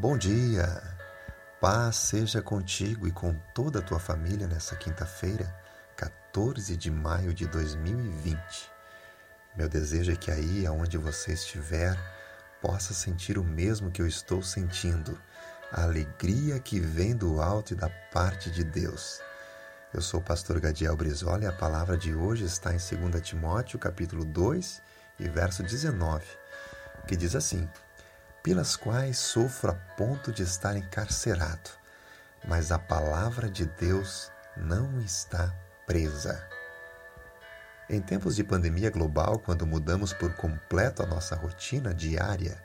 Bom dia! Paz seja contigo e com toda a tua família nessa quinta-feira, 14 de maio de 2020. Meu desejo é que aí, aonde você estiver, possa sentir o mesmo que eu estou sentindo, a alegria que vem do alto e da parte de Deus. Eu sou o pastor Gadiel Brizola e a palavra de hoje está em 2 Timóteo, capítulo 2, e verso 19, que diz assim: pelas quais sofro a ponto de estar encarcerado, mas a palavra de Deus não está presa. Em tempos de pandemia global, quando mudamos por completo a nossa rotina diária,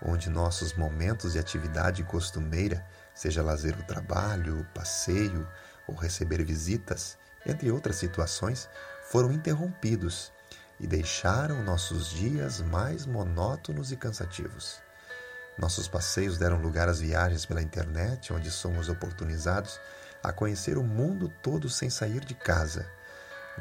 onde nossos momentos de atividade costumeira, seja lazer o trabalho, passeio ou receber visitas, entre outras situações, foram interrompidos e deixaram nossos dias mais monótonos e cansativos. Nossos passeios deram lugar às viagens pela internet, onde somos oportunizados a conhecer o mundo todo sem sair de casa.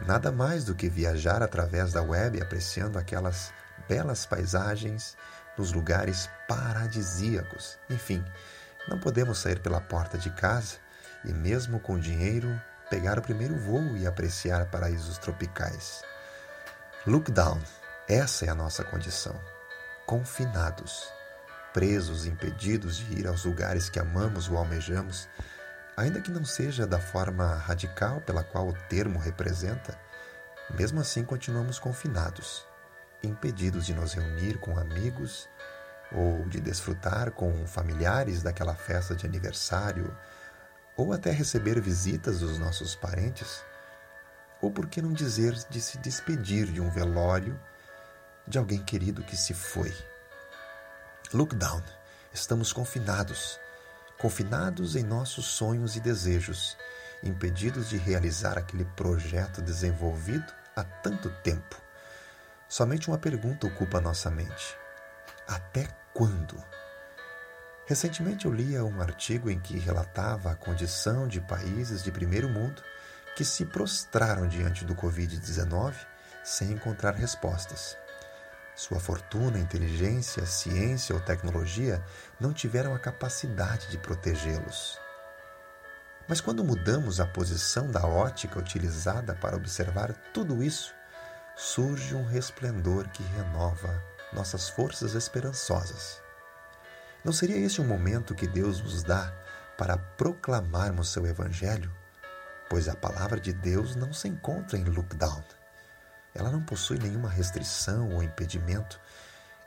Nada mais do que viajar através da web apreciando aquelas belas paisagens nos lugares paradisíacos. Enfim, não podemos sair pela porta de casa e, mesmo com dinheiro, pegar o primeiro voo e apreciar paraísos tropicais. Look down, essa é a nossa condição. Confinados presos, impedidos de ir aos lugares que amamos ou almejamos, ainda que não seja da forma radical pela qual o termo representa, mesmo assim continuamos confinados, impedidos de nos reunir com amigos ou de desfrutar com familiares daquela festa de aniversário, ou até receber visitas dos nossos parentes, ou por que não dizer de se despedir de um velório de alguém querido que se foi. Look down. Estamos confinados, confinados em nossos sonhos e desejos, impedidos de realizar aquele projeto desenvolvido há tanto tempo. Somente uma pergunta ocupa nossa mente: até quando? Recentemente eu lia um artigo em que relatava a condição de países de primeiro mundo que se prostraram diante do Covid-19 sem encontrar respostas. Sua fortuna, inteligência, ciência ou tecnologia não tiveram a capacidade de protegê-los. Mas quando mudamos a posição da ótica utilizada para observar tudo isso, surge um resplendor que renova nossas forças esperançosas. Não seria esse um momento que Deus nos dá para proclamarmos seu Evangelho? Pois a palavra de Deus não se encontra em lockdown ela não possui nenhuma restrição ou impedimento.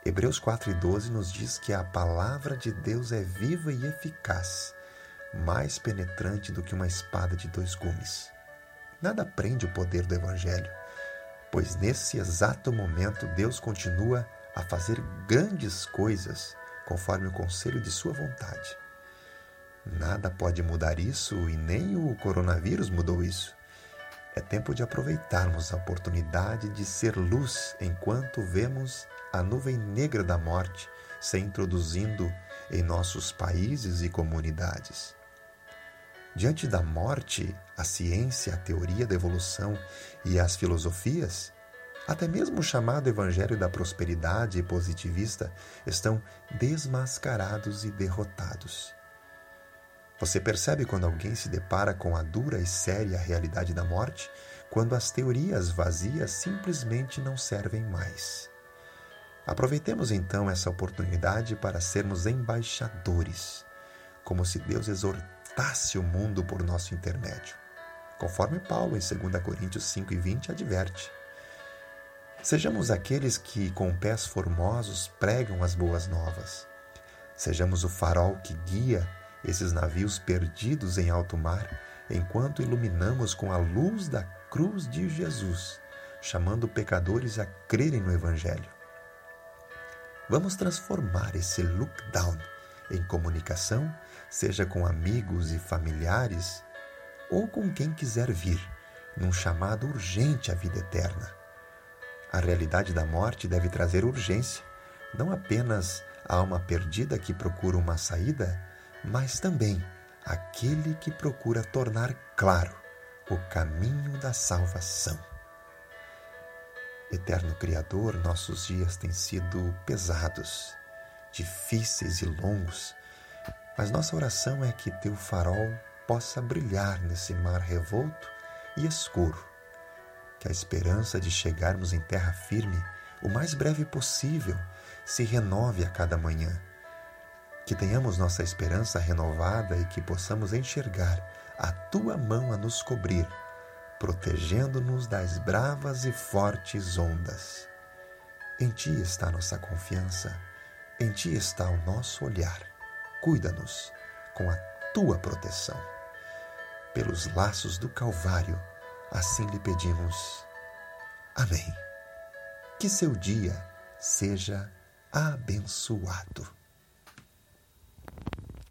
Hebreus 4,12 nos diz que a palavra de Deus é viva e eficaz, mais penetrante do que uma espada de dois gumes. Nada prende o poder do Evangelho, pois nesse exato momento Deus continua a fazer grandes coisas conforme o conselho de Sua vontade. Nada pode mudar isso e nem o coronavírus mudou isso. É tempo de aproveitarmos a oportunidade de ser luz enquanto vemos a nuvem negra da morte se introduzindo em nossos países e comunidades. Diante da morte, a ciência, a teoria da evolução e as filosofias, até mesmo o chamado Evangelho da Prosperidade positivista, estão desmascarados e derrotados. Você percebe quando alguém se depara com a dura e séria realidade da morte, quando as teorias vazias simplesmente não servem mais. Aproveitemos então essa oportunidade para sermos embaixadores, como se Deus exortasse o mundo por nosso intermédio. Conforme Paulo, em 2 Coríntios 5 e 20, adverte. Sejamos aqueles que, com pés formosos, pregam as boas novas. Sejamos o farol que guia esses navios perdidos em alto mar, enquanto iluminamos com a luz da cruz de Jesus, chamando pecadores a crerem no Evangelho. Vamos transformar esse look down em comunicação, seja com amigos e familiares ou com quem quiser vir, num chamado urgente à vida eterna. A realidade da morte deve trazer urgência, não apenas a alma perdida que procura uma saída, mas também aquele que procura tornar claro o caminho da salvação. Eterno Criador, nossos dias têm sido pesados, difíceis e longos, Mas nossa oração é que teu farol possa brilhar nesse mar revolto e escuro, que a esperança de chegarmos em terra firme o mais breve possível se renove a cada manhã. Que tenhamos nossa esperança renovada e que possamos enxergar a tua mão a nos cobrir, protegendo-nos das bravas e fortes ondas. Em ti está nossa confiança, em ti está o nosso olhar. Cuida-nos com a tua proteção. Pelos laços do Calvário, assim lhe pedimos. Amém. Que seu dia seja abençoado.